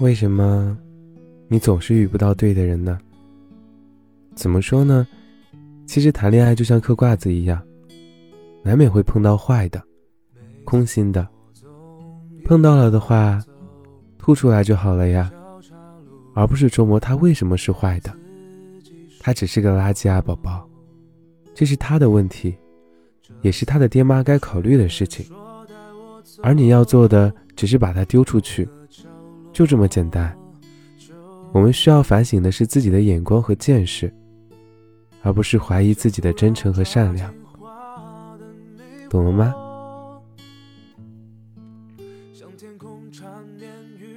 为什么你总是遇不到对的人呢？怎么说呢？其实谈恋爱就像嗑瓜子一样，难免会碰到坏的、空心的。碰到了的话，吐出来就好了呀，而不是琢磨他为什么是坏的。他只是个垃圾啊，宝宝，这是他的问题，也是他的爹妈该考虑的事情。而你要做的，只是把他丢出去，就这么简单。我们需要反省的是自己的眼光和见识而不是怀疑自己的真诚和善良。懂了吗？像天空缠绵雨